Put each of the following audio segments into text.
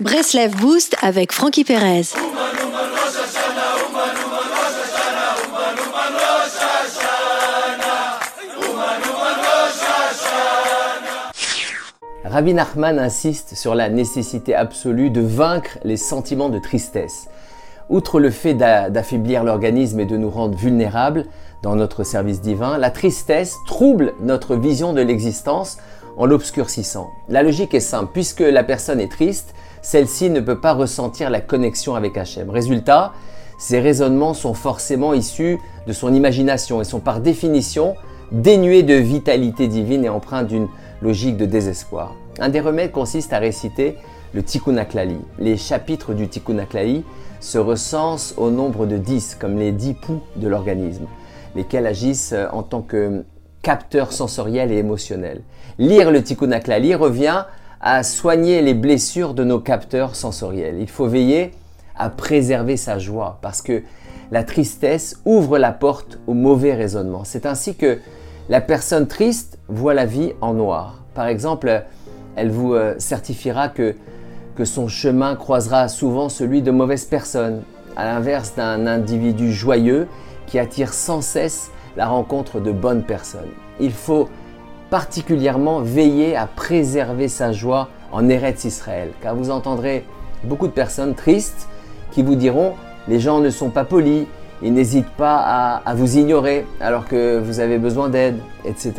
Breslev Boost avec Frankie Perez. Rabbi Nachman insiste sur la nécessité absolue de vaincre les sentiments de tristesse. Outre le fait d'affaiblir l'organisme et de nous rendre vulnérables dans notre service divin, la tristesse trouble notre vision de l'existence en l'obscurcissant. La logique est simple, puisque la personne est triste, celle-ci ne peut pas ressentir la connexion avec Hachem. Résultat, ces raisonnements sont forcément issus de son imagination et sont par définition dénués de vitalité divine et empreints d'une logique de désespoir. Un des remèdes consiste à réciter le Tikkun Aklali. Les chapitres du Tikkun Aklali se recensent au nombre de 10, comme les 10 poux de l'organisme, lesquels agissent en tant que capteurs sensoriels et émotionnels. Lire le Tikkun Aklali revient à soigner les blessures de nos capteurs sensoriels. Il faut veiller à préserver sa joie parce que la tristesse ouvre la porte au mauvais raisonnement. C'est ainsi que la personne triste voit la vie en noir. Par exemple, elle vous euh, certifiera que, que son chemin croisera souvent celui de mauvaises personnes, à l'inverse d'un individu joyeux qui attire sans cesse la rencontre de bonnes personnes. Il faut particulièrement veiller à préserver sa joie en Eretz Israël, car vous entendrez beaucoup de personnes tristes qui vous diront les gens ne sont pas polis, ils n'hésitent pas à, à vous ignorer alors que vous avez besoin d'aide, etc.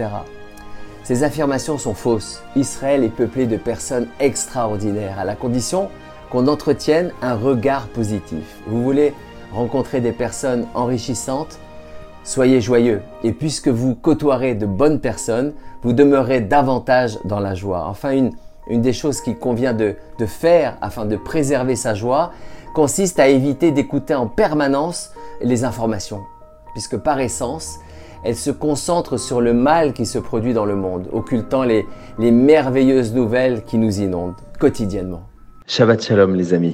Ces affirmations sont fausses. Israël est peuplé de personnes extraordinaires, à la condition qu'on entretienne un regard positif. Vous voulez rencontrer des personnes enrichissantes Soyez joyeux, et puisque vous côtoierez de bonnes personnes, vous demeurez davantage dans la joie. Enfin, une, une des choses qu'il convient de, de faire afin de préserver sa joie consiste à éviter d'écouter en permanence les informations, puisque par essence, elles se concentrent sur le mal qui se produit dans le monde, occultant les, les merveilleuses nouvelles qui nous inondent quotidiennement. Shabbat Shalom les amis.